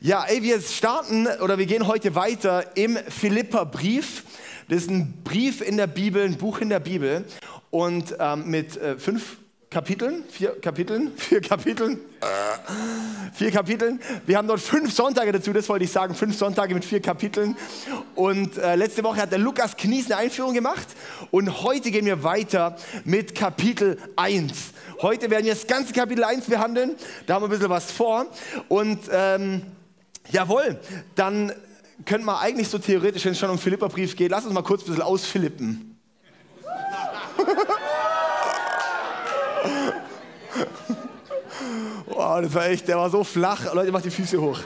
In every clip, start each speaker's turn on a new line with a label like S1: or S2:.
S1: Ja, ey, wir starten oder wir gehen heute weiter im Philipperbrief. Das ist ein Brief in der Bibel, ein Buch in der Bibel und ähm, mit äh, fünf Kapiteln, vier Kapiteln, vier Kapiteln, äh, vier Kapiteln. Wir haben dort fünf Sonntage dazu, das wollte ich sagen, fünf Sonntage mit vier Kapiteln. Und äh, letzte Woche hat der Lukas Knies eine Einführung gemacht und heute gehen wir weiter mit Kapitel 1. Heute werden wir das ganze Kapitel 1 behandeln, da haben wir ein bisschen was vor. Und ähm, jawohl, dann könnte man eigentlich so theoretisch, wenn es schon um Philipperbrief geht, lass uns mal kurz ein bisschen ausfilippen. Wow, das war echt, der war so flach. Leute, macht die Füße hoch.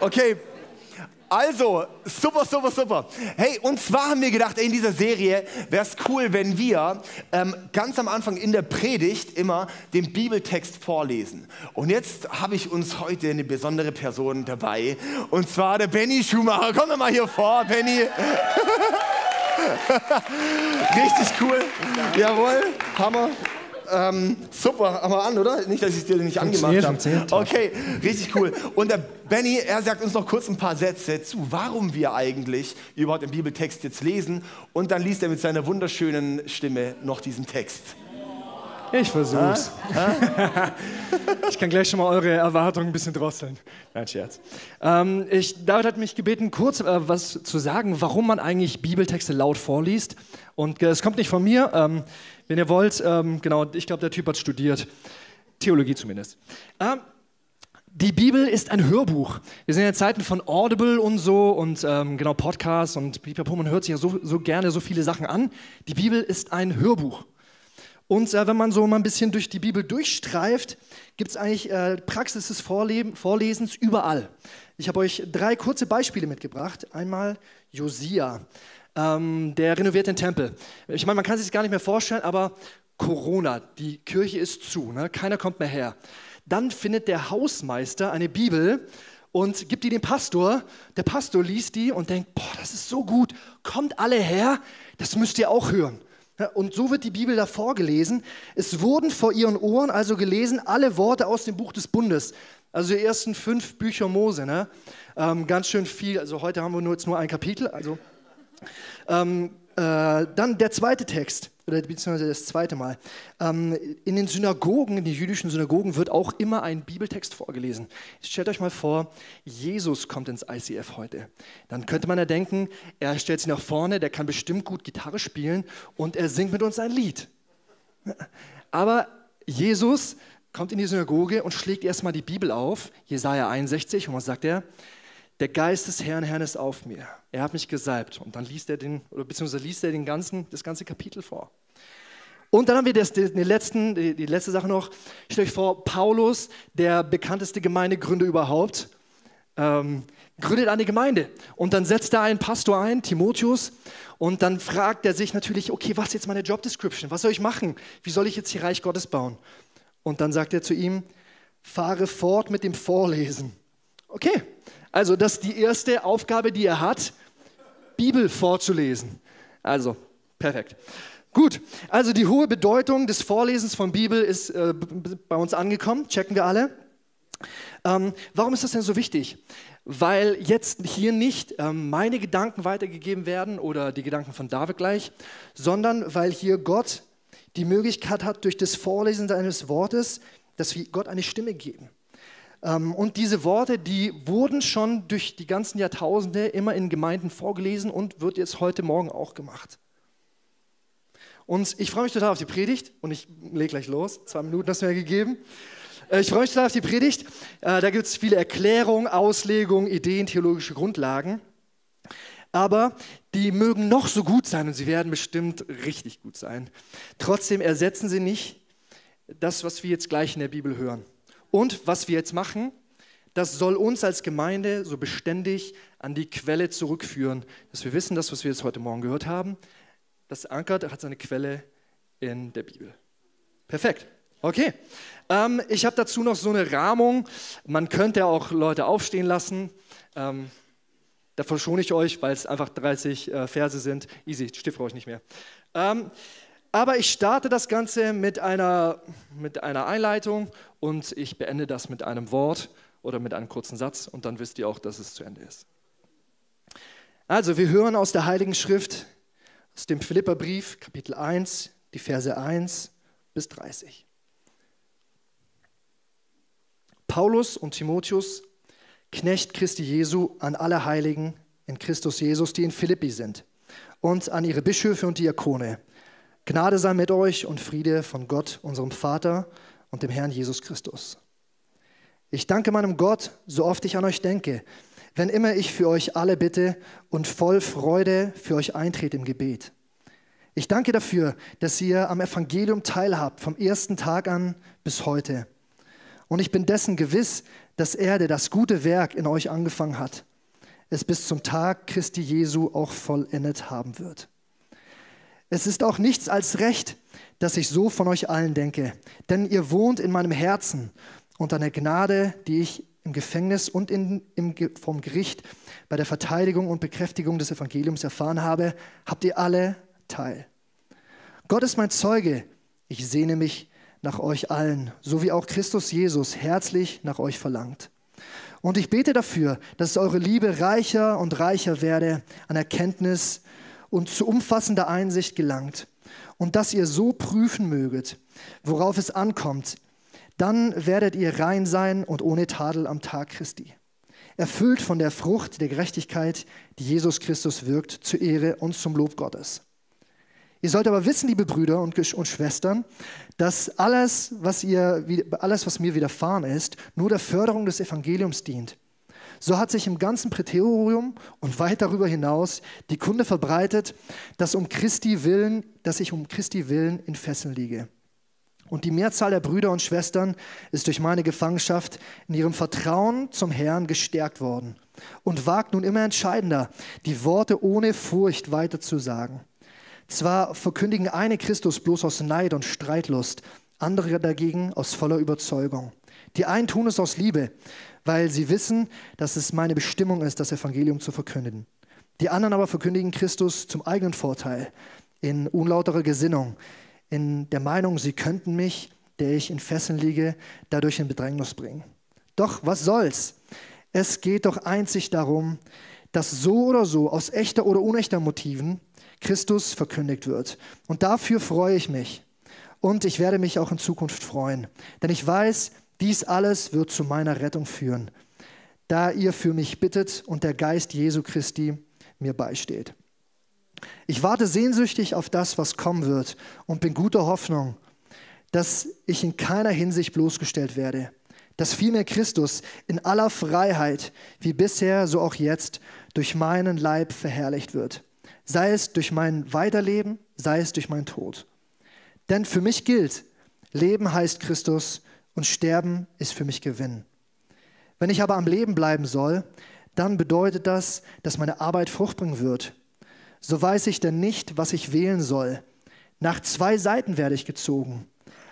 S1: Okay, also, super, super, super. Hey, und zwar haben wir gedacht, in dieser Serie wäre es cool, wenn wir ähm, ganz am Anfang in der Predigt immer den Bibeltext vorlesen. Und jetzt habe ich uns heute eine besondere Person dabei. Und zwar der Benny Schumacher. Komm doch mal hier vor, Benny. Richtig cool. Jawohl, Hammer. Ähm, super, aber an, oder? Nicht, dass ich es dir nicht angemacht habe. Okay, richtig cool. Und der Benny, er sagt uns noch kurz ein paar Sätze zu, warum wir eigentlich überhaupt den Bibeltext jetzt lesen. Und dann liest er mit seiner wunderschönen Stimme noch diesen Text.
S2: Ich versuch's. ich kann gleich schon mal eure Erwartungen ein bisschen drosseln. Nein, Scherz. Ähm, ich, David hat mich gebeten, kurz äh, was zu sagen, warum man eigentlich Bibeltexte laut vorliest. Und es äh, kommt nicht von mir. Ähm, wenn ihr wollt, ähm, genau, ich glaube, der Typ hat studiert. Theologie zumindest. Ähm, die Bibel ist ein Hörbuch. Wir sind in Zeiten von Audible und so und ähm, genau Podcasts und man hört sich ja so, so gerne so viele Sachen an. Die Bibel ist ein Hörbuch. Und äh, wenn man so mal ein bisschen durch die Bibel durchstreift, gibt es eigentlich äh, Praxis des Vorleben, Vorlesens überall. Ich habe euch drei kurze Beispiele mitgebracht. Einmal Josia, ähm, der renoviert den Tempel. Ich meine, man kann sich das gar nicht mehr vorstellen, aber Corona, die Kirche ist zu, ne? keiner kommt mehr her. Dann findet der Hausmeister eine Bibel und gibt die dem Pastor. Der Pastor liest die und denkt, boah, das ist so gut, kommt alle her, das müsst ihr auch hören. Und so wird die Bibel da vorgelesen. Es wurden vor ihren Ohren also gelesen alle Worte aus dem Buch des Bundes. Also die ersten fünf Bücher Mose. Ne? Ähm, ganz schön viel. Also heute haben wir nur, jetzt nur ein Kapitel. Also, ähm, äh, dann der zweite Text oder beziehungsweise das zweite Mal. Ähm, in den Synagogen, in den jüdischen Synagogen wird auch immer ein Bibeltext vorgelesen. Stellt euch mal vor, Jesus kommt ins ICF heute. Dann könnte man ja denken, er stellt sich nach vorne, der kann bestimmt gut Gitarre spielen und er singt mit uns ein Lied. Aber Jesus kommt in die Synagoge und schlägt erstmal die Bibel auf, Jesaja 61, und was sagt er? Der Geist des Herrn, Herrn ist auf mir. Er hat mich gesalbt. Und dann liest er den, oder beziehungsweise liest er den ganzen, das ganze Kapitel vor. Und dann haben wir das, die, letzten, die, die letzte Sache noch. Stellt euch vor, Paulus, der bekannteste Gemeindegründer überhaupt, ähm, gründet eine Gemeinde. Und dann setzt er einen Pastor ein, Timotheus, und dann fragt er sich natürlich, okay, was ist jetzt meine Job Description? Was soll ich machen? Wie soll ich jetzt hier Reich Gottes bauen? Und dann sagt er zu ihm, fahre fort mit dem Vorlesen. Okay, also das ist die erste Aufgabe, die er hat, Bibel vorzulesen. Also, perfekt. Gut, also die hohe Bedeutung des Vorlesens von Bibel ist äh, bei uns angekommen, checken wir alle. Ähm, warum ist das denn so wichtig? Weil jetzt hier nicht ähm, meine Gedanken weitergegeben werden oder die Gedanken von David gleich, sondern weil hier Gott die Möglichkeit hat, durch das Vorlesen seines Wortes, dass wir Gott eine Stimme geben. Ähm, und diese Worte, die wurden schon durch die ganzen Jahrtausende immer in Gemeinden vorgelesen und wird jetzt heute Morgen auch gemacht. Und ich freue mich total auf die Predigt und ich lege gleich los. Zwei Minuten hast du mir gegeben. Äh, ich freue mich total auf die Predigt. Äh, da gibt es viele Erklärungen, Auslegungen, Ideen, theologische Grundlagen. Aber die mögen noch so gut sein und sie werden bestimmt richtig gut sein. Trotzdem ersetzen sie nicht das, was wir jetzt gleich in der Bibel hören. Und was wir jetzt machen, das soll uns als Gemeinde so beständig an die Quelle zurückführen, dass wir wissen, das, was wir jetzt heute Morgen gehört haben, das ankert, hat seine Quelle in der Bibel. Perfekt. Okay. Ähm, ich habe dazu noch so eine Rahmung. Man könnte auch Leute aufstehen lassen. Ähm, da verschone ich euch, weil es einfach 30 äh, Verse sind. Easy, Stift brauche ich nicht mehr. Ähm, aber ich starte das Ganze mit einer, mit einer Einleitung und ich beende das mit einem Wort oder mit einem kurzen Satz und dann wisst ihr auch, dass es zu Ende ist. Also, wir hören aus der Heiligen Schrift, aus dem Philipperbrief, Kapitel 1, die Verse 1 bis 30. Paulus und Timotheus, Knecht Christi Jesu, an alle Heiligen in Christus Jesus, die in Philippi sind, und an ihre Bischöfe und Diakone. Gnade sei mit euch und Friede von Gott, unserem Vater und dem Herrn Jesus Christus. Ich danke meinem Gott, so oft ich an euch denke, wenn immer ich für euch alle bitte und voll Freude für euch eintrete im Gebet. Ich danke dafür, dass ihr am Evangelium teilhabt, vom ersten Tag an bis heute. Und ich bin dessen gewiss, dass er, der das gute Werk in euch angefangen hat, es bis zum Tag Christi Jesu auch vollendet haben wird. Es ist auch nichts als recht, dass ich so von euch allen denke, denn ihr wohnt in meinem Herzen und an der Gnade, die ich im Gefängnis und in, im, vom Gericht bei der Verteidigung und Bekräftigung des Evangeliums erfahren habe, habt ihr alle teil. Gott ist mein Zeuge, ich sehne mich nach euch allen, so wie auch Christus Jesus herzlich nach euch verlangt. Und ich bete dafür, dass eure Liebe reicher und reicher werde an Erkenntnis und zu umfassender Einsicht gelangt und dass ihr so prüfen möget, worauf es ankommt, dann werdet ihr rein sein und ohne Tadel am Tag Christi, erfüllt von der Frucht der Gerechtigkeit, die Jesus Christus wirkt, zur Ehre und zum Lob Gottes. Ihr sollt aber wissen, liebe Brüder und, und Schwestern, dass alles was, ihr, alles, was mir widerfahren ist, nur der Förderung des Evangeliums dient. So hat sich im ganzen Präterium und weit darüber hinaus die Kunde verbreitet, dass, um Christi willen, dass ich um Christi Willen in Fesseln liege. Und die Mehrzahl der Brüder und Schwestern ist durch meine Gefangenschaft in ihrem Vertrauen zum Herrn gestärkt worden und wagt nun immer entscheidender, die Worte ohne Furcht weiterzusagen. Zwar verkündigen eine Christus bloß aus Neid und Streitlust, andere dagegen aus voller Überzeugung. Die einen tun es aus Liebe, weil sie wissen, dass es meine Bestimmung ist, das Evangelium zu verkündigen. Die anderen aber verkündigen Christus zum eigenen Vorteil, in unlauterer Gesinnung, in der Meinung, sie könnten mich, der ich in Fesseln liege, dadurch in Bedrängnis bringen. Doch was soll's? Es geht doch einzig darum, dass so oder so, aus echter oder unechter Motiven, Christus verkündigt wird. Und dafür freue ich mich. Und ich werde mich auch in Zukunft freuen. Denn ich weiß, dies alles wird zu meiner Rettung führen, da ihr für mich bittet und der Geist Jesu Christi mir beisteht. Ich warte sehnsüchtig auf das, was kommen wird und bin guter Hoffnung, dass ich in keiner Hinsicht bloßgestellt werde, dass vielmehr Christus in aller Freiheit, wie bisher, so auch jetzt, durch meinen Leib verherrlicht wird sei es durch mein Weiterleben, sei es durch meinen Tod. Denn für mich gilt, Leben heißt Christus und Sterben ist für mich Gewinn. Wenn ich aber am Leben bleiben soll, dann bedeutet das, dass meine Arbeit Frucht bringen wird. So weiß ich denn nicht, was ich wählen soll. Nach zwei Seiten werde ich gezogen.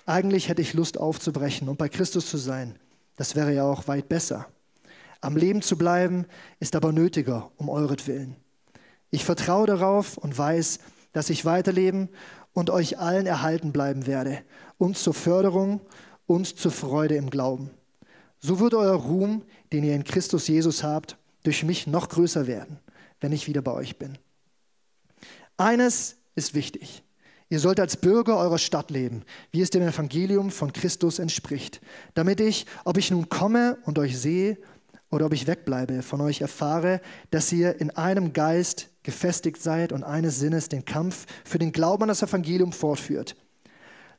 S2: Eigentlich hätte ich Lust aufzubrechen und bei Christus zu sein. Das wäre ja auch weit besser. Am Leben zu bleiben ist aber nötiger, um euretwillen. Ich vertraue darauf und weiß, dass ich weiterleben und euch allen erhalten bleiben werde, uns zur Förderung und zur Freude im Glauben. So wird euer Ruhm, den ihr in Christus Jesus habt, durch mich noch größer werden, wenn ich wieder bei euch bin. Eines ist wichtig. Ihr sollt als Bürger eurer Stadt leben, wie es dem Evangelium von Christus entspricht, damit ich, ob ich nun komme und euch sehe oder ob ich wegbleibe, von euch erfahre, dass ihr in einem Geist gefestigt seid und eines Sinnes den Kampf für den Glauben an das Evangelium fortführt.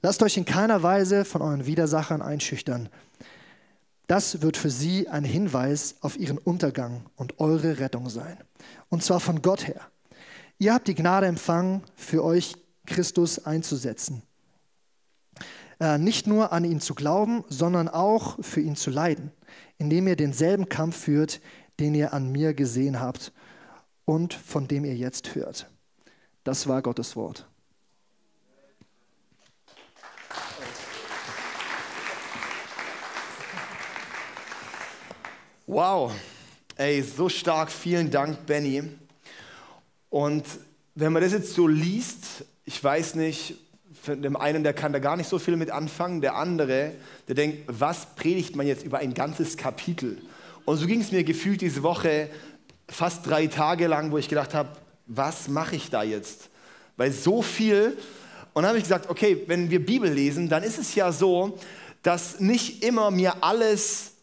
S2: Lasst euch in keiner Weise von euren Widersachern einschüchtern. Das wird für sie ein Hinweis auf ihren Untergang und eure Rettung sein. Und zwar von Gott her. Ihr habt die Gnade empfangen, für euch Christus einzusetzen. Äh, nicht nur an ihn zu glauben, sondern auch für ihn zu leiden, indem ihr denselben Kampf führt, den ihr an mir gesehen habt und von dem ihr jetzt hört. Das war Gottes Wort.
S1: Wow, ey, so stark. Vielen Dank, Benny. Und wenn man das jetzt so liest, ich weiß nicht, von dem einen, der kann da gar nicht so viel mit anfangen. Der andere, der denkt, was predigt man jetzt über ein ganzes Kapitel? Und so ging es mir gefühlt diese Woche fast drei Tage lang, wo ich gedacht habe, was mache ich da jetzt? Weil so viel. Und dann habe ich gesagt, okay, wenn wir Bibel lesen, dann ist es ja so, dass nicht immer mir alles,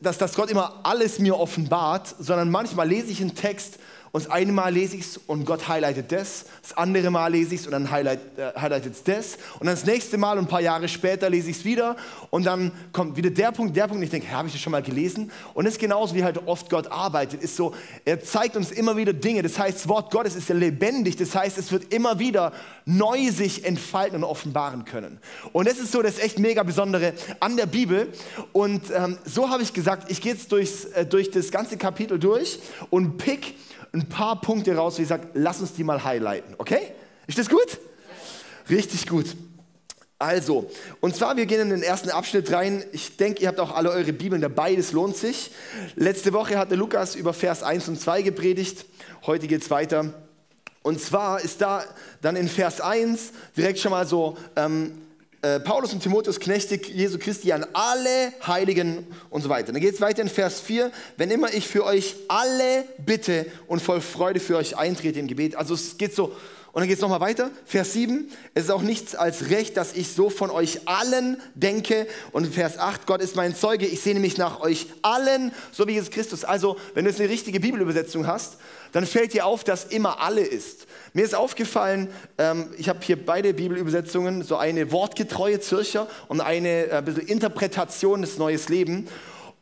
S1: dass das Gott immer alles mir offenbart, sondern manchmal lese ich einen Text und das eine Mal lese ich es und Gott highlightet das. Das andere Mal lese ich es und dann äh, highlightet es das. Und dann das nächste Mal und ein paar Jahre später lese ich es wieder und dann kommt wieder der Punkt, der Punkt. Und ich denke, habe ich das schon mal gelesen? Und das ist genauso, wie halt oft Gott arbeitet. Ist so, er zeigt uns immer wieder Dinge. Das heißt, das Wort Gottes ist ja lebendig. Das heißt, es wird immer wieder neu sich entfalten und offenbaren können. Und das ist so das echt mega Besondere an der Bibel. Und ähm, so habe ich gesagt, ich gehe jetzt durchs, äh, durch das ganze Kapitel durch und pick ein paar Punkte raus, wie sage, lass uns die mal highlighten, okay? Ist das gut? Richtig gut. Also, und zwar, wir gehen in den ersten Abschnitt rein. Ich denke, ihr habt auch alle eure Bibeln dabei, das lohnt sich. Letzte Woche hatte Lukas über Vers 1 und 2 gepredigt. Heute geht es weiter. Und zwar ist da dann in Vers 1 direkt schon mal so ähm, äh, Paulus und Timotheus Knechte Jesu Christi an alle Heiligen und so weiter. Dann geht es weiter in Vers 4. Wenn immer ich für euch alle bitte und voll Freude für euch eintrete im Gebet. Also es geht so. Und dann geht es nochmal weiter. Vers 7. Es ist auch nichts als recht, dass ich so von euch allen denke. Und Vers 8. Gott ist mein Zeuge. Ich sehne mich nach euch allen, so wie Jesus Christus. Also, wenn du jetzt eine richtige Bibelübersetzung hast, dann fällt dir auf, dass immer alle ist. Mir ist aufgefallen, ähm, ich habe hier beide Bibelübersetzungen, so eine wortgetreue Zürcher und eine äh, bisschen Interpretation des Neues Leben.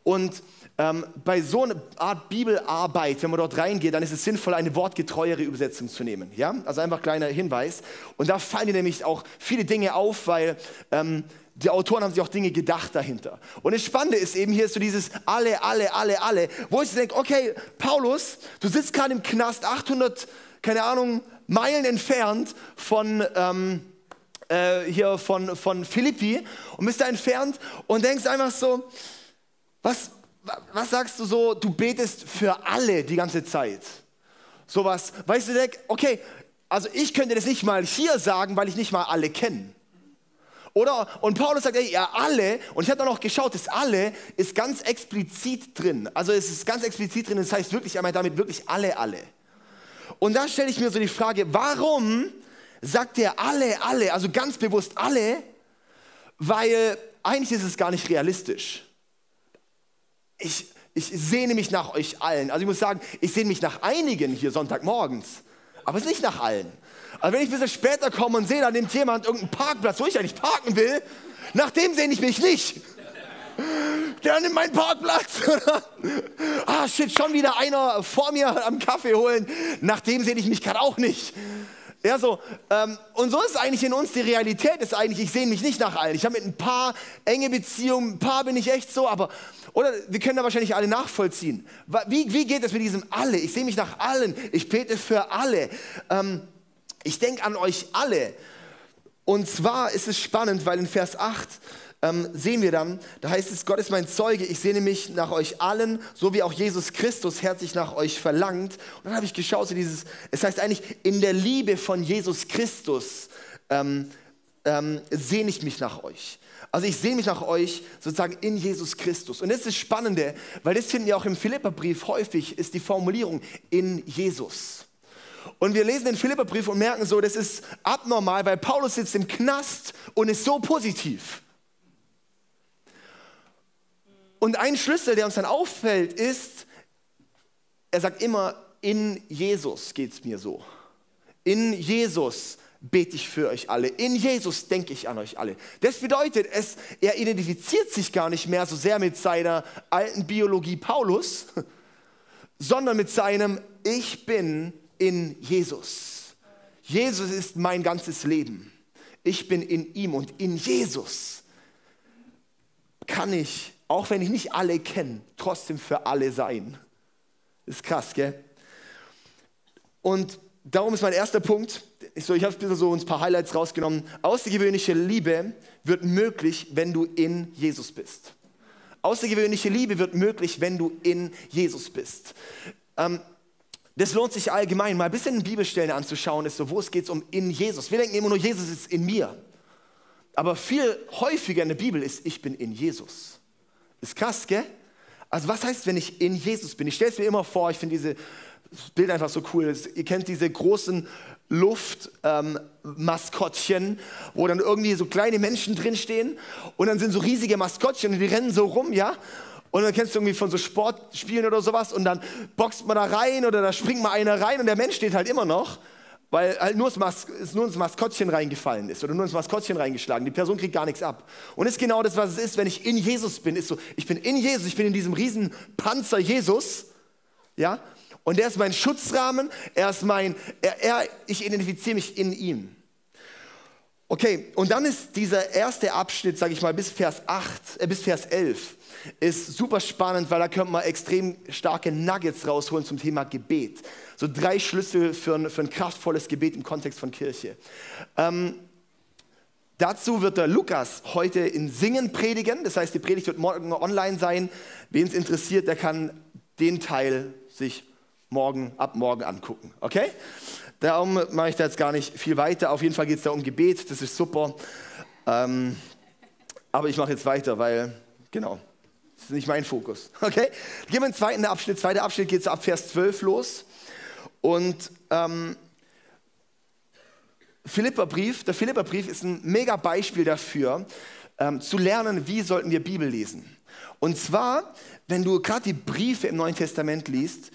S1: Und ähm, bei so einer Art Bibelarbeit, wenn man dort reingeht, dann ist es sinnvoll, eine wortgetreuere Übersetzung zu nehmen. Ja? Also einfach kleiner Hinweis. Und da fallen dir nämlich auch viele Dinge auf, weil ähm, die Autoren haben sich auch Dinge gedacht dahinter. Und das Spannende ist eben hier so dieses alle, alle, alle, alle, wo ich denke, okay, Paulus, du sitzt gerade im Knast, 800, keine Ahnung, Meilen entfernt von, ähm, äh, hier von, von Philippi und bist da entfernt und denkst einfach so, was, was sagst du so, du betest für alle die ganze Zeit? Sowas, weißt du, okay, also ich könnte das nicht mal hier sagen, weil ich nicht mal alle kenne. Oder, und Paulus sagt, ey, ja, alle, und ich habe dann noch geschaut, das alle ist ganz explizit drin. Also es ist ganz explizit drin, das heißt wirklich, meint damit wirklich alle, alle. Und da stelle ich mir so die Frage, warum sagt er alle, alle, also ganz bewusst alle, weil eigentlich ist es gar nicht realistisch. Ich, ich sehne mich nach euch allen. Also ich muss sagen, ich sehne mich nach einigen hier Sonntagmorgens, aber es ist nicht nach allen. Also wenn ich ein bisschen später komme und sehe, da nimmt jemand irgendeinen Parkplatz, wo ich eigentlich parken will, nach dem sehne ich mich nicht. Der nimmt meinen Parkplatz. ah, shit, schon wieder einer vor mir am Kaffee holen. Nach dem sehne ich mich gerade auch nicht. Ja, so. Ähm, und so ist eigentlich in uns die Realität, ist eigentlich, ich sehe mich nicht nach allen. Ich habe mit ein paar enge Beziehungen, ein paar bin ich echt so, aber, oder wir können da wahrscheinlich alle nachvollziehen. Wie, wie geht es mit diesem alle? Ich sehe mich nach allen, ich bete für alle. Ähm, ich denke an euch alle. Und zwar ist es spannend, weil in Vers 8 ähm, sehen wir dann, da heißt es, Gott ist mein Zeuge, ich sehne mich nach euch allen, so wie auch Jesus Christus herzlich nach euch verlangt. Und dann habe ich geschaut, so dieses, es heißt eigentlich, in der Liebe von Jesus Christus ähm, ähm, sehne ich mich nach euch. Also ich sehne mich nach euch sozusagen in Jesus Christus. Und das ist das Spannende, weil das finden wir auch im Philipperbrief häufig, ist die Formulierung in Jesus. Und wir lesen den Philipperbrief und merken so, das ist abnormal, weil Paulus sitzt im Knast und ist so positiv. Und ein Schlüssel, der uns dann auffällt, ist, er sagt immer, in Jesus geht es mir so. In Jesus bete ich für euch alle. In Jesus denke ich an euch alle. Das bedeutet, es, er identifiziert sich gar nicht mehr so sehr mit seiner alten Biologie Paulus, sondern mit seinem Ich bin in Jesus. Jesus ist mein ganzes Leben. Ich bin in ihm und in Jesus kann ich, auch wenn ich nicht alle kenne, trotzdem für alle sein. Ist krass, gell? Und darum ist mein erster Punkt, ich, ich habe so ein paar Highlights rausgenommen. Außergewöhnliche Liebe wird möglich, wenn du in Jesus bist. Außergewöhnliche Liebe wird möglich, wenn du in Jesus bist. Ähm, das lohnt sich allgemein, mal ein bisschen Bibelstellen anzuschauen, ist so, wo es geht um in Jesus. Wir denken immer nur, Jesus ist in mir. Aber viel häufiger in der Bibel ist, ich bin in Jesus. Ist krass, gell? Also was heißt, wenn ich in Jesus bin? Ich stelle es mir immer vor, ich finde dieses Bild einfach so cool. Ihr kennt diese großen Luftmaskottchen, ähm, wo dann irgendwie so kleine Menschen drinstehen und dann sind so riesige Maskottchen und die rennen so rum, ja? Und dann kennst du irgendwie von so Sportspielen oder sowas und dann boxt man da rein oder da springt mal einer rein und der Mensch steht halt immer noch, weil halt nur, das nur ins Maskottchen reingefallen ist oder nur ins Maskottchen reingeschlagen. Die Person kriegt gar nichts ab. Und das ist genau das, was es ist, wenn ich in Jesus bin. Ist so, ich bin in Jesus, ich bin in diesem riesen Panzer Jesus, ja, und er ist mein Schutzrahmen, er ist mein, er, er, ich identifiziere mich in ihm. Okay, und dann ist dieser erste Abschnitt, sage ich mal, bis Vers 8, äh, bis Vers 11 ist super spannend, weil da könnte man extrem starke Nuggets rausholen zum Thema Gebet. So drei Schlüssel für ein, für ein kraftvolles Gebet im Kontext von Kirche. Ähm, dazu wird der Lukas heute in Singen predigen. Das heißt, die Predigt wird morgen online sein. Wen es interessiert, der kann den Teil sich morgen, ab morgen angucken. Okay? Darum mache ich da jetzt gar nicht viel weiter. Auf jeden Fall geht es da um Gebet. Das ist super. Ähm, aber ich mache jetzt weiter, weil, genau, das ist nicht mein Fokus. Okay? Gehen wir in den zweiten Abschnitt. Zweiter Abschnitt geht so ab Vers 12 los. Und ähm, Philipperbrief, der Philipperbrief ist ein mega Beispiel dafür, ähm, zu lernen, wie sollten wir Bibel lesen. Und zwar, wenn du gerade die Briefe im Neuen Testament liest,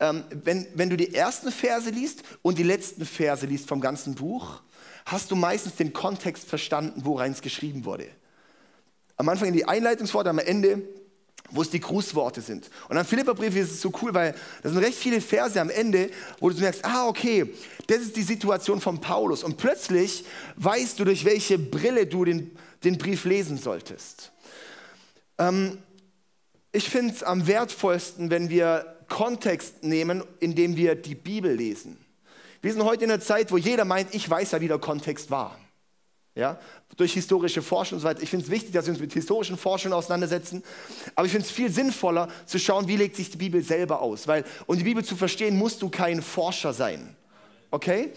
S1: ähm, wenn, wenn du die ersten Verse liest und die letzten Verse liest vom ganzen Buch, hast du meistens den Kontext verstanden, worein es geschrieben wurde. Am Anfang in die Einleitungsworte, am Ende, wo es die Grußworte sind. Und am Philipperbrief ist es so cool, weil da sind recht viele Verse am Ende, wo du merkst, ah, okay, das ist die Situation von Paulus. Und plötzlich weißt du, durch welche Brille du den, den Brief lesen solltest. Ähm, ich finde es am wertvollsten, wenn wir Kontext nehmen, in dem wir die Bibel lesen. Wir sind heute in einer Zeit, wo jeder meint, ich weiß ja, wie der Kontext war ja, durch historische Forschung und so weiter. Ich finde es wichtig, dass wir uns mit historischen Forschungen auseinandersetzen, aber ich finde es viel sinnvoller zu schauen, wie legt sich die Bibel selber aus, weil um die Bibel zu verstehen, musst du kein Forscher sein, okay?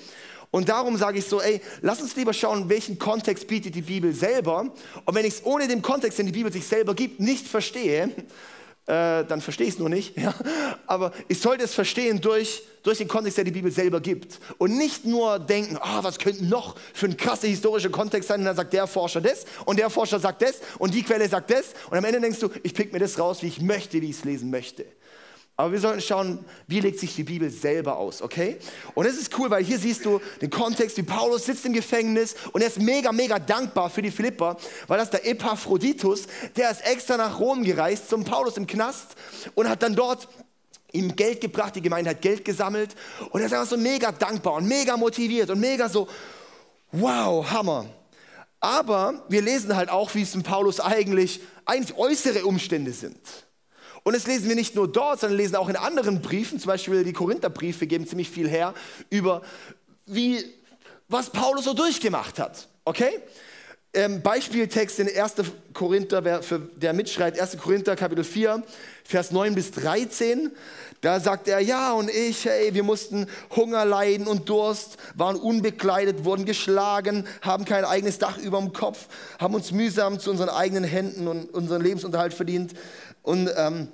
S1: Und darum sage ich so, ey, lass uns lieber schauen, welchen Kontext bietet die Bibel selber. Und wenn ich es ohne den Kontext, den die Bibel sich selber gibt, nicht verstehe, äh, dann verstehe ich es nur nicht. Ja? Aber ich sollte es verstehen durch, durch den Kontext, der die Bibel selber gibt. Und nicht nur denken, oh, was könnte noch für ein krasser historischer Kontext sein. Und dann sagt der Forscher das und der Forscher sagt das und die Quelle sagt das. Und am Ende denkst du, ich pick mir das raus, wie ich möchte, wie ich es lesen möchte. Aber wir sollten schauen, wie legt sich die Bibel selber aus, okay? Und es ist cool, weil hier siehst du den Kontext, wie Paulus sitzt im Gefängnis und er ist mega, mega dankbar für die Philipper, weil das der Epaphroditus, der ist extra nach Rom gereist zum Paulus im Knast und hat dann dort ihm Geld gebracht, die Gemeinde hat Geld gesammelt und er ist einfach so mega dankbar und mega motiviert und mega so, wow, Hammer. Aber wir lesen halt auch, wie es in Paulus eigentlich, eigentlich äußere Umstände sind. Und das lesen wir nicht nur dort, sondern lesen auch in anderen Briefen, zum Beispiel die Korintherbriefe geben ziemlich viel her über, wie, was Paulus so durchgemacht hat. Okay? Ähm, Beispieltext in 1. Korinther, wer, für, der mitschreibt, 1. Korinther Kapitel 4, Vers 9 bis 13. Da sagt er, ja und ich, hey, wir mussten Hunger leiden und Durst, waren unbekleidet, wurden geschlagen, haben kein eigenes Dach über dem Kopf, haben uns mühsam zu unseren eigenen Händen und unseren Lebensunterhalt verdient. Und ähm,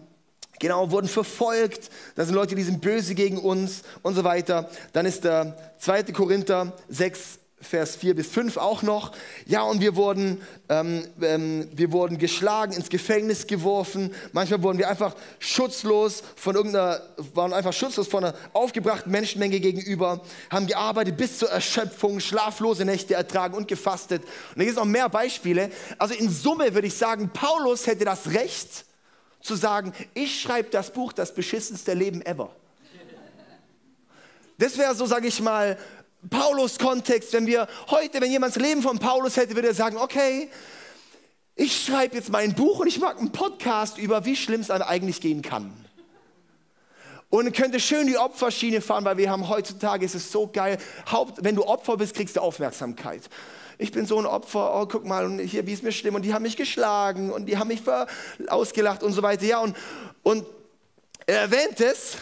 S1: Genau, wurden verfolgt. Da sind Leute, die sind böse gegen uns und so weiter. Dann ist der 2. Korinther 6, Vers 4 bis 5 auch noch. Ja, und wir wurden, ähm, ähm, wir wurden geschlagen, ins Gefängnis geworfen. Manchmal wurden wir einfach schutzlos von irgendeiner, waren einfach schutzlos von einer aufgebrachten Menschenmenge gegenüber, haben gearbeitet bis zur Erschöpfung, schlaflose Nächte ertragen und gefastet. Und da gibt es noch mehr Beispiele. Also in Summe würde ich sagen, Paulus hätte das Recht, zu sagen, ich schreibe das Buch Das beschissenste Leben ever. Das wäre so, sage ich mal, Paulus Kontext, wenn wir heute, wenn jemand das Leben von Paulus hätte, würde er sagen, okay, ich schreibe jetzt mein Buch und ich mache einen Podcast über, wie schlimm es einem eigentlich gehen kann. Und könnte schön die Opferschiene fahren, weil wir haben heutzutage, ist es so geil, Haupt, wenn du Opfer bist, kriegst du Aufmerksamkeit ich bin so ein Opfer, oh, guck mal, und hier, wie es mir schlimm, und die haben mich geschlagen und die haben mich ausgelacht und so weiter. Ja, und, und er erwähnt es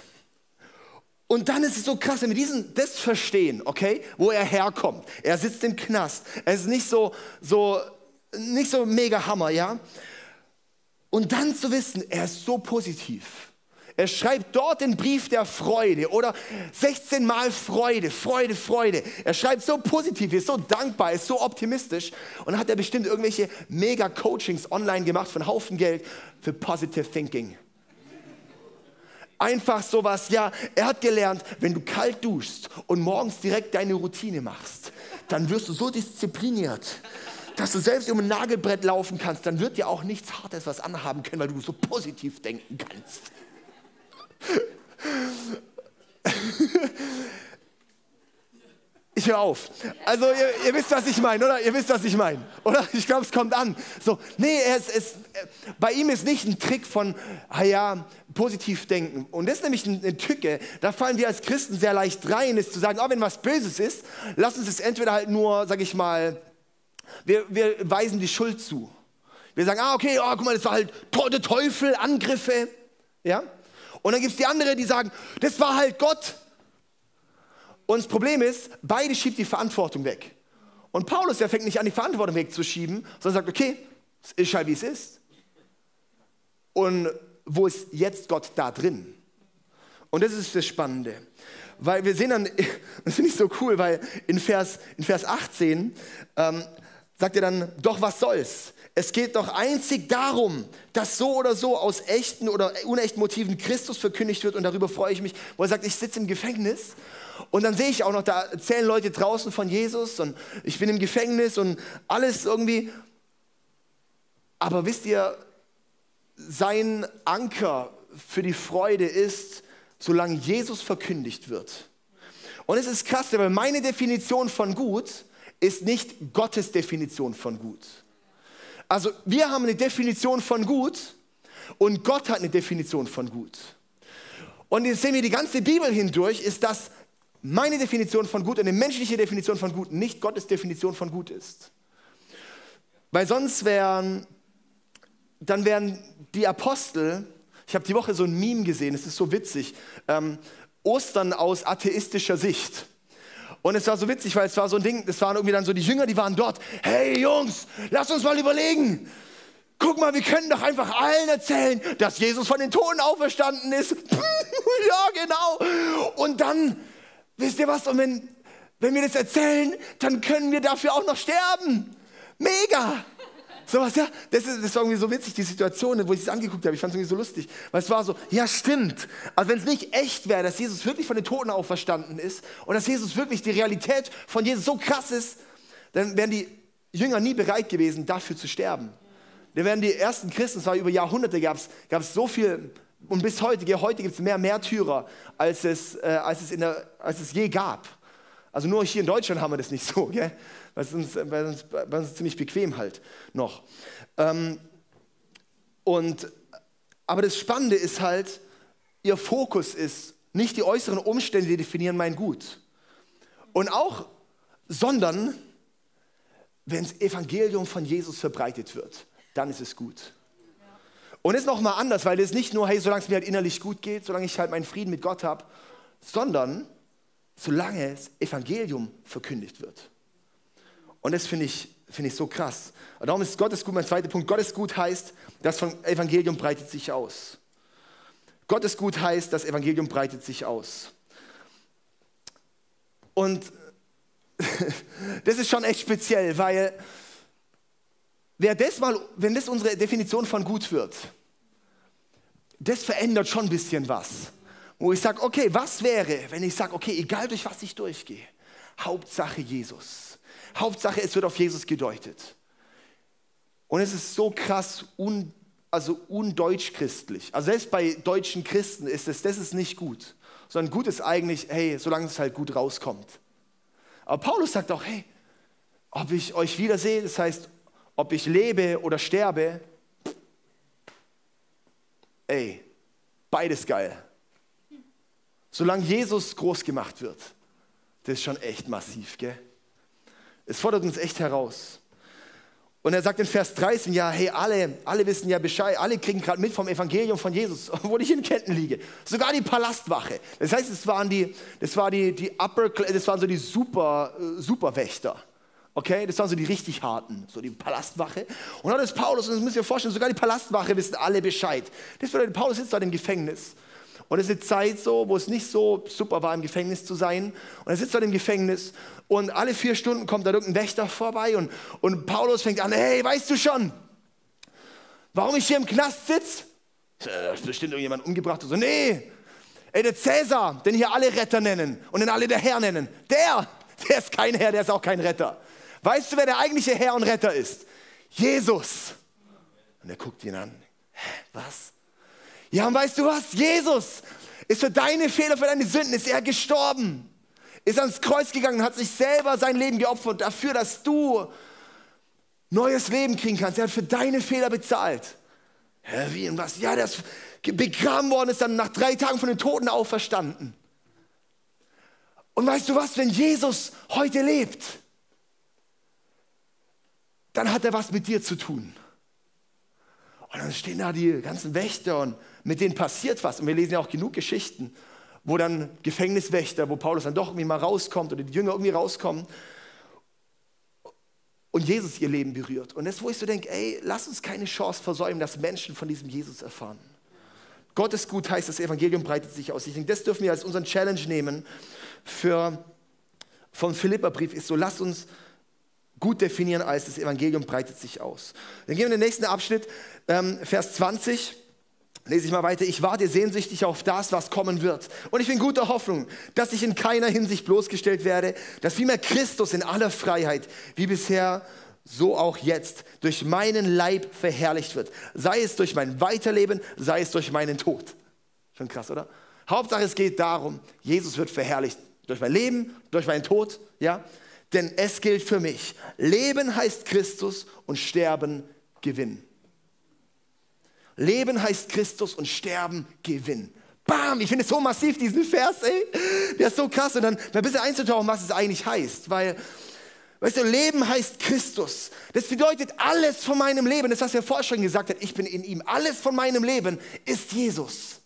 S1: Und dann ist es so krass, wenn wir diesen, das verstehen, okay, wo er herkommt. Er sitzt im Knast. Es ist nicht so, so, nicht so mega Hammer, ja. Und dann zu wissen, er ist so positiv. Er schreibt dort den Brief der Freude oder 16 Mal Freude, Freude, Freude. Er schreibt so positiv, ist so dankbar, ist so optimistisch und hat er bestimmt irgendwelche Mega-Coachings online gemacht von Haufen Geld für Positive Thinking. Einfach sowas, ja, er hat gelernt, wenn du kalt duschst und morgens direkt deine Routine machst, dann wirst du so diszipliniert, dass du selbst um ein Nagelbrett laufen kannst, dann wird dir auch nichts Hartes was anhaben können, weil du so positiv denken kannst. Ich höre auf. Also ihr, ihr, wisst, was ich meine, oder? Ihr wisst, was ich meine, oder? Ich glaube, es kommt an. So, nee, es, es, bei ihm ist nicht ein Trick von, ah ja, positiv denken. Und das ist nämlich eine Tücke, da fallen wir als Christen sehr leicht rein, ist zu sagen, oh, wenn was Böses ist, lass uns es entweder halt nur, sag ich mal, wir, wir weisen die Schuld zu. Wir sagen, ah, okay, oh, guck mal, das war halt Teufel, Angriffe, ja? Und dann gibt es die andere, die sagen, das war halt Gott. Und das Problem ist, beide schiebt die Verantwortung weg. Und Paulus, der fängt nicht an, die Verantwortung wegzuschieben, sondern sagt, okay, es ist halt wie es ist. Und wo ist jetzt Gott da drin? Und das ist das Spannende. Weil wir sehen dann, das finde ich so cool, weil in Vers, in Vers 18 ähm, sagt er dann, doch was soll's? Es geht doch einzig darum, dass so oder so aus echten oder unechten Motiven Christus verkündigt wird und darüber freue ich mich, wo er sagt, ich sitze im Gefängnis und dann sehe ich auch noch, da erzählen Leute draußen von Jesus und ich bin im Gefängnis und alles irgendwie. Aber wisst ihr, sein Anker für die Freude ist, solange Jesus verkündigt wird. Und es ist krass, weil meine Definition von gut ist nicht Gottes Definition von gut. Also wir haben eine Definition von gut und Gott hat eine Definition von gut. Und jetzt sehen wir die ganze Bibel hindurch, ist, dass meine Definition von gut, eine menschliche Definition von gut, nicht Gottes Definition von gut ist. Weil sonst wären, dann wären die Apostel, ich habe die Woche so ein Meme gesehen, es ist so witzig, ähm, Ostern aus atheistischer Sicht. Und es war so witzig, weil es war so ein Ding, es waren irgendwie dann so die Jünger, die waren dort. Hey Jungs, lass uns mal überlegen. Guck mal, wir können doch einfach allen erzählen, dass Jesus von den Toten auferstanden ist. ja, genau. Und dann, wisst ihr was, und wenn, wenn wir das erzählen, dann können wir dafür auch noch sterben. Mega. Sowas, ja, das, ist, das war irgendwie so witzig, die Situation, wo ich es angeguckt habe. Ich fand es irgendwie so lustig, weil es war so, ja, stimmt. Also, wenn es nicht echt wäre, dass Jesus wirklich von den Toten auferstanden ist und dass Jesus wirklich die Realität von Jesus so krass ist, dann wären die Jünger nie bereit gewesen, dafür zu sterben. Dann wären die ersten Christen, es war über Jahrhunderte, gab es so viel, und bis heute, heute gibt es mehr Märtyrer, als es, äh, als, es in der, als es je gab. Also nur hier in Deutschland haben wir das nicht so, gell? Es uns, weil uns ziemlich bequem halt noch. Ähm, und, aber das Spannende ist halt, ihr Fokus ist, nicht die äußeren Umstände die definieren mein Gut. Und auch, sondern wenn das Evangelium von Jesus verbreitet wird, dann ist es gut. Und ist nochmal anders, weil es nicht nur, hey, solange es mir halt innerlich gut geht, solange ich halt meinen Frieden mit Gott habe, sondern solange das Evangelium verkündigt wird. Und das finde ich, find ich so krass. Und darum ist Gottes gut, mein zweiter Punkt. Gottes gut heißt, das Evangelium breitet sich aus. Gottes gut heißt, das Evangelium breitet sich aus. Und das ist schon echt speziell, weil wer das mal, wenn das unsere Definition von gut wird, das verändert schon ein bisschen was wo ich sage, okay, was wäre, wenn ich sage, okay, egal durch was ich durchgehe, Hauptsache Jesus. Hauptsache, es wird auf Jesus gedeutet. Und es ist so krass un, also undeutsch-christlich. Also selbst bei deutschen Christen ist es, das ist nicht gut. Sondern gut ist eigentlich, hey, solange es halt gut rauskommt. Aber Paulus sagt auch, hey, ob ich euch wiedersehe, das heißt, ob ich lebe oder sterbe, ey, beides geil. Solange Jesus groß gemacht wird, das ist schon echt massiv, gell? Es fordert uns echt heraus. Und er sagt in Vers 13, ja, hey, alle, alle wissen ja Bescheid, alle kriegen gerade mit vom Evangelium von Jesus, obwohl ich in Ketten liege. Sogar die Palastwache. Das heißt, es waren die, das war die, die Upper, das waren so die Super, äh, Superwächter. Okay, das waren so die richtig harten, so die Palastwache. Und dann ist Paulus, und das müsst ihr euch vorstellen, sogar die Palastwache wissen alle Bescheid. Das bedeutet, Paulus sitzt dort im Gefängnis. Und es ist eine Zeit so, wo es nicht so super war, im Gefängnis zu sein. Und er sitzt dort im Gefängnis und alle vier Stunden kommt da irgendein Wächter vorbei und, und Paulus fängt an, hey, weißt du schon, warum ich hier im Knast sitze? Da ist bestimmt irgendjemand umgebracht. Und so, nee, ey, der Cäsar, den hier alle Retter nennen und den alle der Herr nennen, der, der ist kein Herr, der ist auch kein Retter. Weißt du, wer der eigentliche Herr und Retter ist? Jesus. Und er guckt ihn an. Hä, was? Ja, und weißt du was? Jesus ist für deine Fehler, für deine Sünden, ist er gestorben. Ist ans Kreuz gegangen hat sich selber sein Leben geopfert dafür, dass du neues Leben kriegen kannst. Er hat für deine Fehler bezahlt. Hä, wie und was? Ja, der ist begraben worden, ist dann nach drei Tagen von den Toten auferstanden. Und weißt du was, wenn Jesus heute lebt, dann hat er was mit dir zu tun. Und dann stehen da die ganzen Wächter und mit denen passiert was. Und wir lesen ja auch genug Geschichten, wo dann Gefängniswächter, wo Paulus dann doch irgendwie mal rauskommt oder die Jünger irgendwie rauskommen und Jesus ihr Leben berührt. Und das, wo ich so denke, ey, lass uns keine Chance versäumen, dass Menschen von diesem Jesus erfahren. Gott ist gut heißt, das Evangelium breitet sich aus. Ich denke, das dürfen wir als unseren Challenge nehmen für, vom Philipperbrief ist so, lass uns gut definieren als das Evangelium breitet sich aus. Dann gehen wir in den nächsten Abschnitt, ähm, Vers 20. Lese ich mal weiter. Ich warte sehnsüchtig auf das, was kommen wird. Und ich bin guter Hoffnung, dass ich in keiner Hinsicht bloßgestellt werde, dass vielmehr Christus in aller Freiheit, wie bisher, so auch jetzt, durch meinen Leib verherrlicht wird. Sei es durch mein Weiterleben, sei es durch meinen Tod. Schon krass, oder? Hauptsache, es geht darum, Jesus wird verherrlicht. Durch mein Leben, durch meinen Tod, ja? Denn es gilt für mich. Leben heißt Christus und Sterben Gewinn. Leben heißt Christus und Sterben Gewinn. Bam, ich finde es so massiv, diesen Vers, ey. Der ist so krass. Und dann ein bisschen einzutauchen, was es eigentlich heißt. Weil, weißt du, Leben heißt Christus. Das bedeutet alles von meinem Leben. Das, was er vorher schon gesagt hat, ich bin in ihm. Alles von meinem Leben ist Jesus.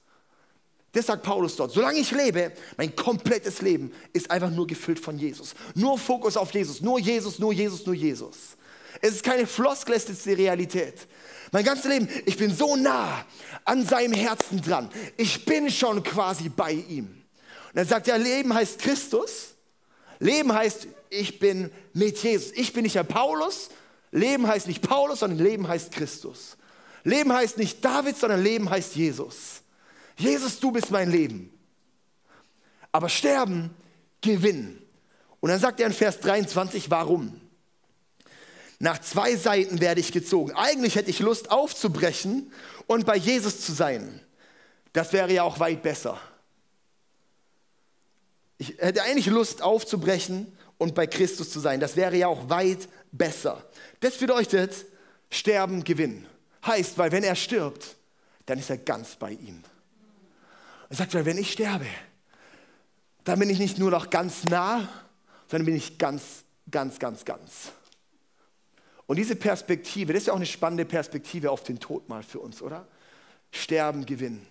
S1: Das sagt Paulus dort. Solange ich lebe, mein komplettes Leben ist einfach nur gefüllt von Jesus. Nur Fokus auf Jesus. Nur Jesus, nur Jesus, nur Jesus. Es ist keine Floskel, es ist die Realität. Mein ganzes Leben, ich bin so nah an seinem Herzen dran. Ich bin schon quasi bei ihm. Und er sagt, ja, Leben heißt Christus. Leben heißt, ich bin mit Jesus. Ich bin nicht der Paulus. Leben heißt nicht Paulus, sondern Leben heißt Christus. Leben heißt nicht David, sondern Leben heißt Jesus. Jesus, du bist mein Leben. Aber sterben, gewinnen. Und dann sagt er in Vers 23, warum? Nach zwei Seiten werde ich gezogen. Eigentlich hätte ich Lust aufzubrechen und bei Jesus zu sein. Das wäre ja auch weit besser. Ich hätte eigentlich Lust aufzubrechen und bei Christus zu sein. Das wäre ja auch weit besser. Das bedeutet, sterben, gewinnen. Heißt, weil wenn er stirbt, dann ist er ganz bei ihm. Er sagt, wenn ich sterbe, dann bin ich nicht nur noch ganz nah, sondern bin ich ganz, ganz, ganz, ganz. Und diese Perspektive, das ist ja auch eine spannende Perspektive auf den Tod mal für uns, oder? Sterben, gewinnen.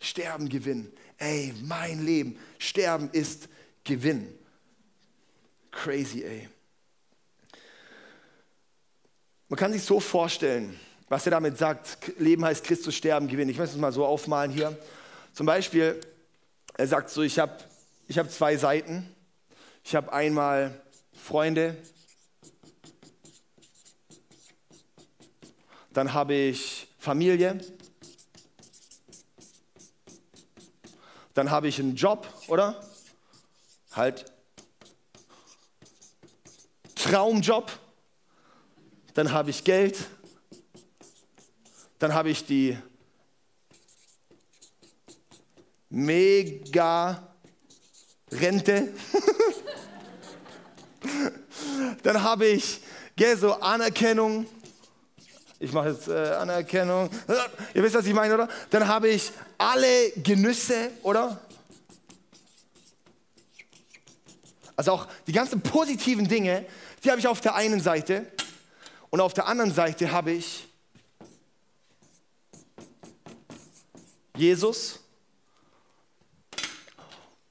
S1: Sterben, gewinnen. Ey, mein Leben. Sterben ist Gewinn. Crazy, ey. Man kann sich so vorstellen, was er damit sagt, Leben heißt Christus, Sterben, Gewinn. Ich möchte es mal so aufmalen hier. Zum Beispiel, er sagt so, ich habe ich hab zwei Seiten. Ich habe einmal Freunde, Dann habe ich Familie. Dann habe ich einen Job, oder? Halt. Traumjob. Dann habe ich Geld. Dann habe ich die mega Rente. Dann habe ich gell, so Anerkennung. Ich mache jetzt äh, Anerkennung. Ihr wisst, was ich meine, oder? Dann habe ich alle Genüsse, oder? Also auch die ganzen positiven Dinge, die habe ich auf der einen Seite. Und auf der anderen Seite habe ich Jesus.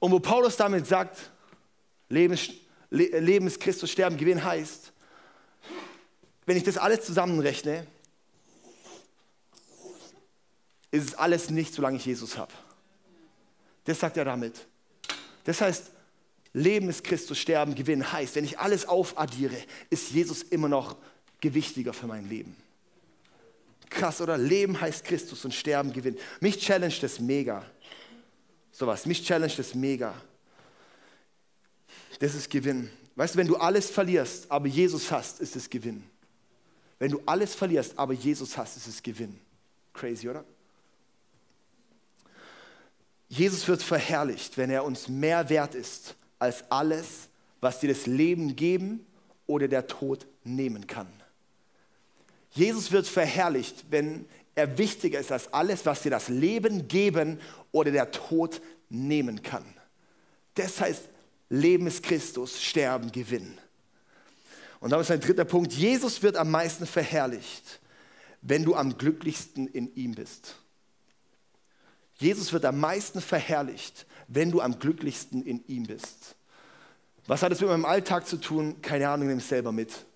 S1: Und wo Paulus damit sagt, Leben, Leben ist Christus, Sterben, Gewinn heißt, wenn ich das alles zusammenrechne, ist es alles nicht, solange ich Jesus habe. Das sagt er damit. Das heißt, Leben ist Christus, Sterben, Gewinn heißt, wenn ich alles aufaddiere, ist Jesus immer noch gewichtiger für mein Leben. Krass, oder? Leben heißt Christus und Sterben Gewinn. Mich challenge das mega. Sowas, mich challenge das mega. Das ist Gewinn. Weißt du, wenn du alles verlierst, aber Jesus hast, ist es Gewinn. Wenn du alles verlierst, aber Jesus hast, ist es Gewinn. Crazy, oder? Jesus wird verherrlicht, wenn er uns mehr wert ist als alles, was dir das Leben geben oder der Tod nehmen kann. Jesus wird verherrlicht, wenn er wichtiger ist als alles, was dir das Leben geben oder der Tod nehmen kann. Das heißt, Leben ist Christus, Sterben Gewinn. Und dann ist ein dritter Punkt, Jesus wird am meisten verherrlicht, wenn du am glücklichsten in ihm bist. Jesus wird am meisten verherrlicht, wenn du am glücklichsten in ihm bist. Was hat es mit meinem Alltag zu tun? Keine Ahnung, nimm es selber mit.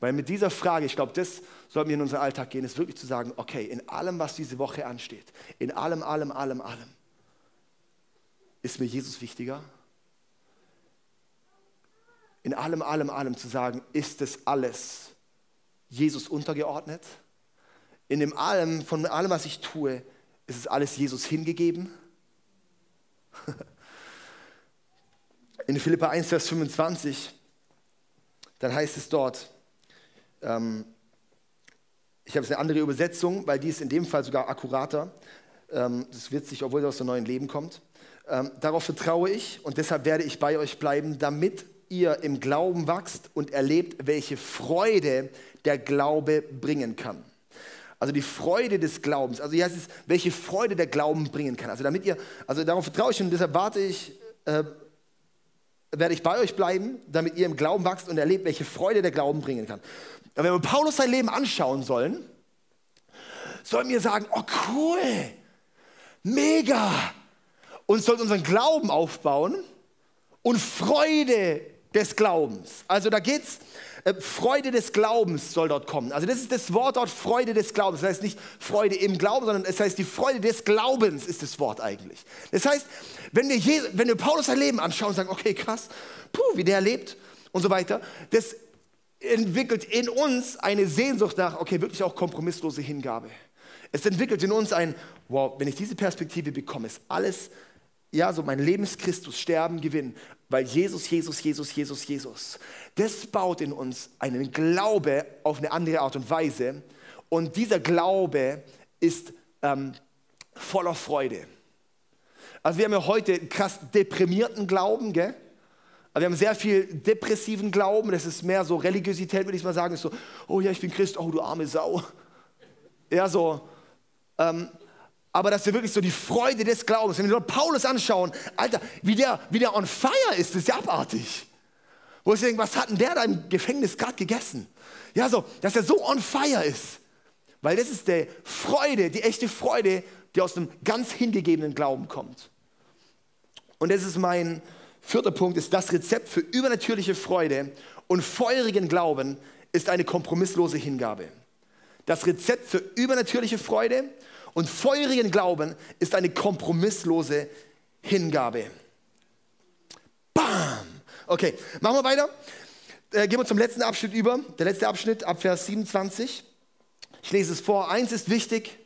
S1: Weil mit dieser Frage, ich glaube, das sollten wir in unseren Alltag gehen, ist wirklich zu sagen, okay, in allem, was diese Woche ansteht, in allem, allem, allem, allem, ist mir Jesus wichtiger? In allem, allem, allem zu sagen, ist es alles Jesus untergeordnet? in dem allem, von allem, was ich tue, ist es alles Jesus hingegeben? In Philippa 1, Vers 25, dann heißt es dort, ähm, ich habe es eine andere Übersetzung, weil die ist in dem Fall sogar akkurater. Ähm, das ist witzig, obwohl es aus dem neuen Leben kommt. Ähm, darauf vertraue ich und deshalb werde ich bei euch bleiben, damit ihr im Glauben wachst und erlebt, welche Freude der Glaube bringen kann. Also die Freude des Glaubens. Also hier heißt es, welche Freude der Glauben bringen kann. Also damit ihr, also darauf vertraue ich und deshalb warte ich, äh, werde ich bei euch bleiben, damit ihr im Glauben wachst und erlebt, welche Freude der Glauben bringen kann. Aber wenn wir Paulus sein Leben anschauen sollen, sollen wir sagen, oh cool, mega, und sollen unseren Glauben aufbauen und Freude des Glaubens. Also da geht es äh, Freude des Glaubens soll dort kommen. Also das ist das Wort dort, Freude des Glaubens. Das heißt nicht Freude im Glauben, sondern es heißt die Freude des Glaubens ist das Wort eigentlich. Das heißt, wenn wir, Jesus, wenn wir Paulus sein Leben anschauen und sagen, okay, krass, puh, wie der lebt und so weiter, das entwickelt in uns eine Sehnsucht nach, okay, wirklich auch kompromisslose Hingabe. Es entwickelt in uns ein, wow, wenn ich diese Perspektive bekomme, ist alles ja, so mein Leben ist Christus, Sterben, Gewinn, weil Jesus, Jesus, Jesus, Jesus, Jesus. Das baut in uns einen Glaube auf eine andere Art und Weise und dieser Glaube ist ähm, voller Freude. Also wir haben ja heute krass deprimierten Glauben, gell? Aber wir haben sehr viel depressiven Glauben, das ist mehr so Religiosität, würde ich mal sagen, ist so, oh ja, ich bin Christ, oh du arme Sau. Ja, so, ähm, aber dass wir wirklich so die Freude des Glaubens, wenn wir Paulus anschauen, Alter, wie der, wie der on fire ist, ist ja abartig. Wo ich denke, was hat denn der da im Gefängnis gerade gegessen? Ja, so, dass er so on fire ist. Weil das ist die Freude, die echte Freude, die aus einem ganz hingegebenen Glauben kommt. Und das ist mein vierter Punkt, ist das Rezept für übernatürliche Freude und feurigen Glauben ist eine kompromisslose Hingabe. Das Rezept für übernatürliche Freude und feurigen Glauben ist eine kompromisslose Hingabe. Bam! Okay, machen wir weiter. Äh, gehen wir zum letzten Abschnitt über. Der letzte Abschnitt ab Vers 27. Ich lese es vor. Eins ist wichtig.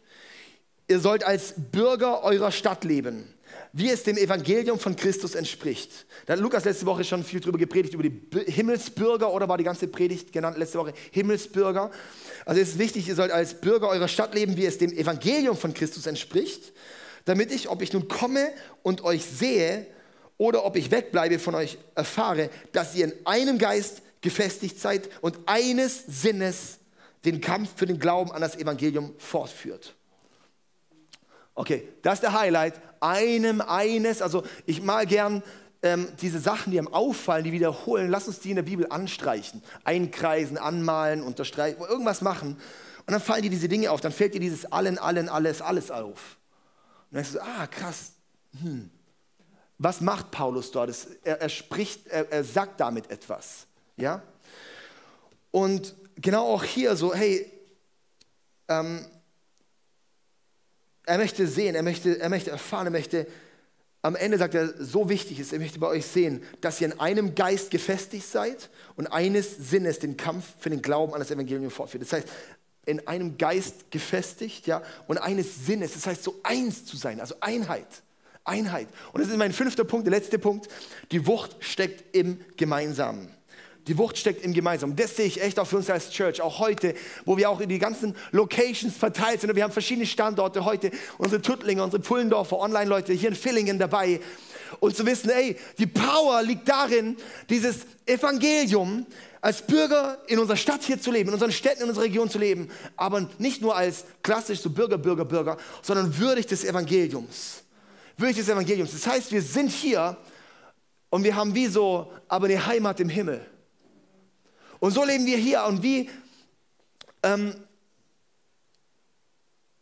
S1: Ihr sollt als Bürger eurer Stadt leben, wie es dem Evangelium von Christus entspricht. Da hat Lukas letzte Woche schon viel darüber gepredigt, über die Himmelsbürger oder war die ganze Predigt genannt letzte Woche Himmelsbürger. Also es ist wichtig, ihr sollt als Bürger eurer Stadt leben, wie es dem Evangelium von Christus entspricht, damit ich, ob ich nun komme und euch sehe oder ob ich wegbleibe von euch, erfahre, dass ihr in einem Geist gefestigt seid und eines Sinnes den Kampf für den Glauben an das Evangelium fortführt. Okay, das ist der Highlight. Einem eines, also ich mal gern ähm, diese Sachen, die einem auffallen, die wiederholen, lass uns die in der Bibel anstreichen, einkreisen, anmalen, unterstreichen, irgendwas machen. Und dann fallen dir diese Dinge auf, dann fällt dir dieses allen, allen, alles, alles auf. Und dann denkst du, ah, krass, hm. Was macht Paulus dort? Er, er spricht, er, er sagt damit etwas. Ja? Und genau auch hier so, hey, ähm, er möchte sehen, er möchte, er möchte erfahren, er möchte, am Ende sagt er, so wichtig ist, er möchte bei euch sehen, dass ihr in einem Geist gefestigt seid und eines Sinnes den Kampf für den Glauben an das Evangelium fortführt. Das heißt, in einem Geist gefestigt, ja, und eines Sinnes, das heißt so eins zu sein, also Einheit. Einheit. Und das ist mein fünfter Punkt, der letzte Punkt. Die Wucht steckt im Gemeinsamen. Die Wucht steckt im Gemeinsamen. Das sehe ich echt auch für uns als Church, auch heute, wo wir auch in die ganzen Locations verteilt sind. Und wir haben verschiedene Standorte heute, unsere Tuttlinger, unsere Pullendorfer Online-Leute hier in Villingen dabei. Und zu wissen, ey, die Power liegt darin, dieses Evangelium als Bürger in unserer Stadt hier zu leben, in unseren Städten, in unserer Region zu leben, aber nicht nur als klassisch so Bürger, Bürger, Bürger, sondern würdig des Evangeliums. Würdig des Evangeliums. Das heißt, wir sind hier und wir haben wie so, aber eine Heimat im Himmel. Und so leben wir hier und wie, ähm,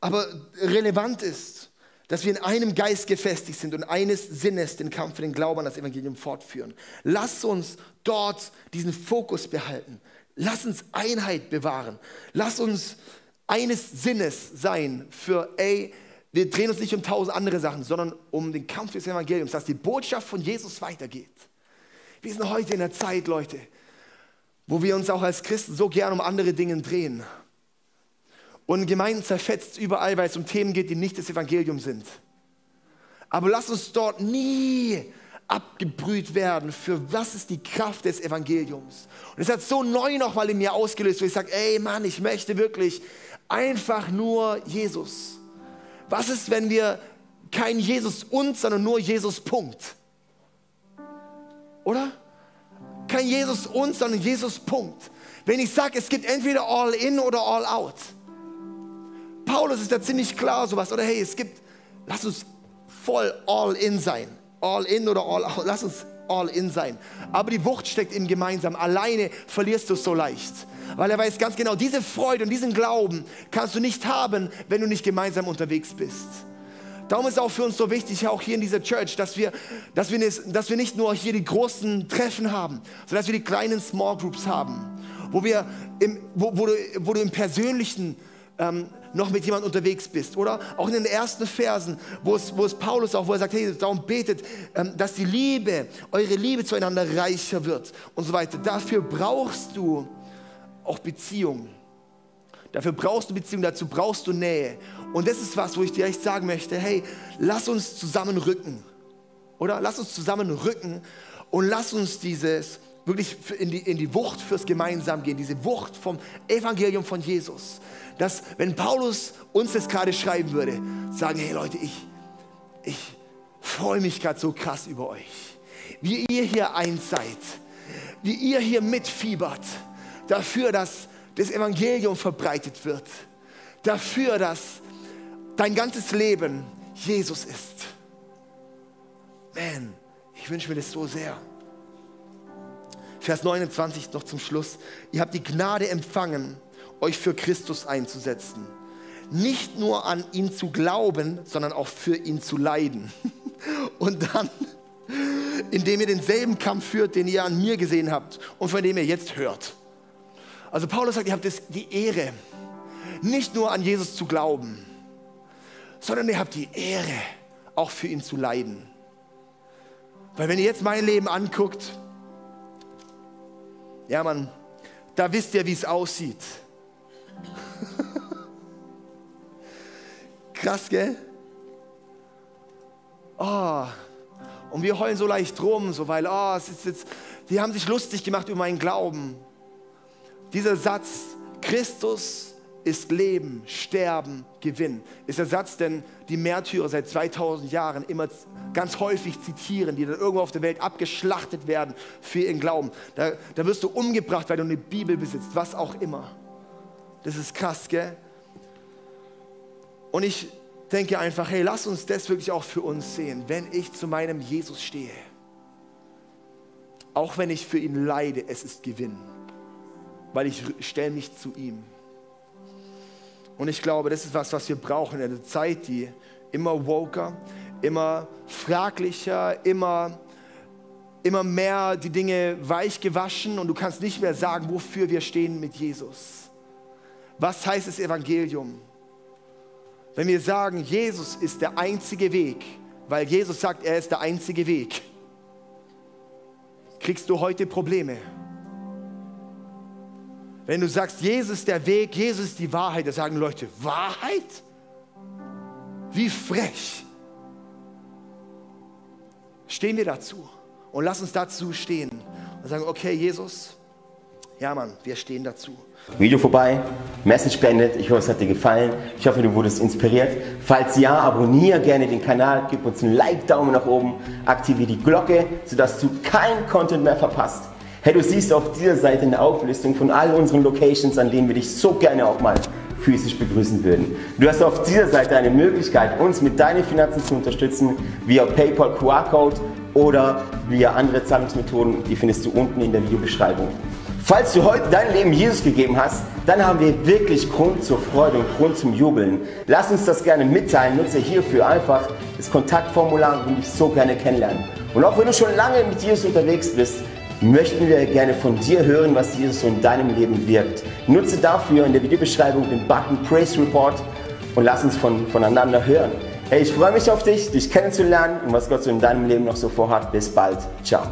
S1: aber relevant ist, dass wir in einem Geist gefestigt sind und eines Sinnes den Kampf für den Glauben an das Evangelium fortführen. Lass uns dort diesen Fokus behalten. Lass uns Einheit bewahren. Lass uns eines Sinnes sein für, ey, wir drehen uns nicht um tausend andere Sachen, sondern um den Kampf des Evangeliums, dass die Botschaft von Jesus weitergeht. Wir sind heute in der Zeit, Leute, wo wir uns auch als Christen so gern um andere Dinge drehen. Und Gemeinden zerfetzt überall, weil es um Themen geht, die nicht das Evangelium sind. Aber lass uns dort nie abgebrüht werden für was ist die Kraft des Evangeliums. Und es hat so neu nochmal in mir ausgelöst, wo ich sage, ey Mann, ich möchte wirklich einfach nur Jesus. Was ist, wenn wir kein Jesus uns, sondern nur Jesus Punkt? Oder? Kein Jesus uns, sondern Jesus Punkt. Wenn ich sage, es gibt entweder all in oder all out. Paulus ist da ziemlich klar sowas. Oder hey, es gibt, lass uns voll all in sein. All in oder all out. Lass uns all in sein. Aber die Wucht steckt im Gemeinsamen. Alleine verlierst du es so leicht. Weil er weiß ganz genau, diese Freude und diesen Glauben kannst du nicht haben, wenn du nicht gemeinsam unterwegs bist. Darum ist es auch für uns so wichtig, auch hier in dieser Church, dass wir, dass wir, nicht, dass wir nicht nur hier die großen Treffen haben, sondern dass wir die kleinen Small Groups haben, wo, wir im, wo, wo, du, wo du im Persönlichen ähm, noch mit jemandem unterwegs bist. Oder auch in den ersten Versen, wo es, wo es Paulus auch, wo er sagt, hey, darum betet, ähm, dass die Liebe, eure Liebe zueinander reicher wird und so weiter. Dafür brauchst du auch Beziehung. Dafür brauchst du Beziehung, dazu brauchst du Nähe. Und das ist was, wo ich dir echt sagen möchte, hey, lass uns zusammenrücken. Oder lass uns zusammenrücken und lass uns dieses wirklich in die, in die Wucht fürs Gemeinsam gehen, diese Wucht vom Evangelium von Jesus. Dass, wenn Paulus uns das gerade schreiben würde, sagen, hey Leute, ich, ich freue mich gerade so krass über euch. Wie ihr hier eins seid, wie ihr hier mitfiebert dafür, dass das Evangelium verbreitet wird, dafür, dass dein ganzes Leben Jesus ist. Man, ich wünsche mir das so sehr. Vers 29 noch zum Schluss. Ihr habt die Gnade empfangen, euch für Christus einzusetzen. Nicht nur an ihn zu glauben, sondern auch für ihn zu leiden. Und dann, indem ihr denselben Kampf führt, den ihr an mir gesehen habt und von dem ihr jetzt hört. Also Paulus sagt, ihr habt die Ehre, nicht nur an Jesus zu glauben, sondern ihr habt die Ehre, auch für ihn zu leiden. Weil wenn ihr jetzt mein Leben anguckt, ja Mann, da wisst ihr, wie es aussieht. Krass, gell? Oh, und wir heulen so leicht rum, so weil, oh, es ist jetzt, die haben sich lustig gemacht über meinen Glauben. Dieser Satz, Christus ist Leben, Sterben, Gewinn, ist der Satz, den die Märtyrer seit 2000 Jahren immer ganz häufig zitieren, die dann irgendwo auf der Welt abgeschlachtet werden für ihren Glauben. Da, da wirst du umgebracht, weil du eine Bibel besitzt, was auch immer. Das ist krass, gell? Und ich denke einfach, hey, lass uns das wirklich auch für uns sehen, wenn ich zu meinem Jesus stehe. auch wenn ich für ihn leide, es ist Gewinn, weil ich stelle mich zu ihm. Und ich glaube, das ist was, was wir brauchen in einer Zeit, die immer woker, immer fraglicher, immer, immer mehr die Dinge weich gewaschen und du kannst nicht mehr sagen, wofür wir stehen mit Jesus. Was heißt das Evangelium? Wenn wir sagen, Jesus ist der einzige Weg, weil Jesus sagt, er ist der einzige Weg, kriegst du heute Probleme. Wenn du sagst, Jesus ist der Weg, Jesus ist die Wahrheit, da sagen Leute, Wahrheit? Wie frech. Stehen wir dazu und lass uns dazu stehen und sagen, okay, Jesus, ja Mann, wir stehen dazu.
S3: Video vorbei, Message beendet. Ich hoffe, es hat dir gefallen. Ich hoffe, du wurdest inspiriert. Falls ja, abonniere gerne den Kanal, gib uns einen Like, Daumen nach oben, aktiviere die Glocke, sodass du kein Content mehr verpasst. Hey, du siehst auf dieser Seite eine Auflistung von all unseren Locations, an denen wir dich so gerne auch mal physisch begrüßen würden. Du hast auf dieser Seite eine Möglichkeit, uns mit deinen Finanzen zu unterstützen, via PayPal QR-Code oder via andere Zahlungsmethoden. Die findest du unten in der Videobeschreibung. Falls du heute dein Leben Jesus gegeben hast, dann haben wir wirklich Grund zur Freude und Grund zum Jubeln. Lass uns das gerne mitteilen. Nutze hierfür einfach das Kontaktformular und dich so gerne kennenlernen. Und auch wenn du schon lange mit Jesus unterwegs bist, möchten wir gerne von dir hören, was Jesus so in deinem Leben wirkt. Nutze dafür in der Videobeschreibung den Button Praise Report und lass uns von, voneinander hören. Hey, ich freue mich auf dich, dich kennenzulernen und was Gott so in deinem Leben noch so vorhat. Bis bald. Ciao.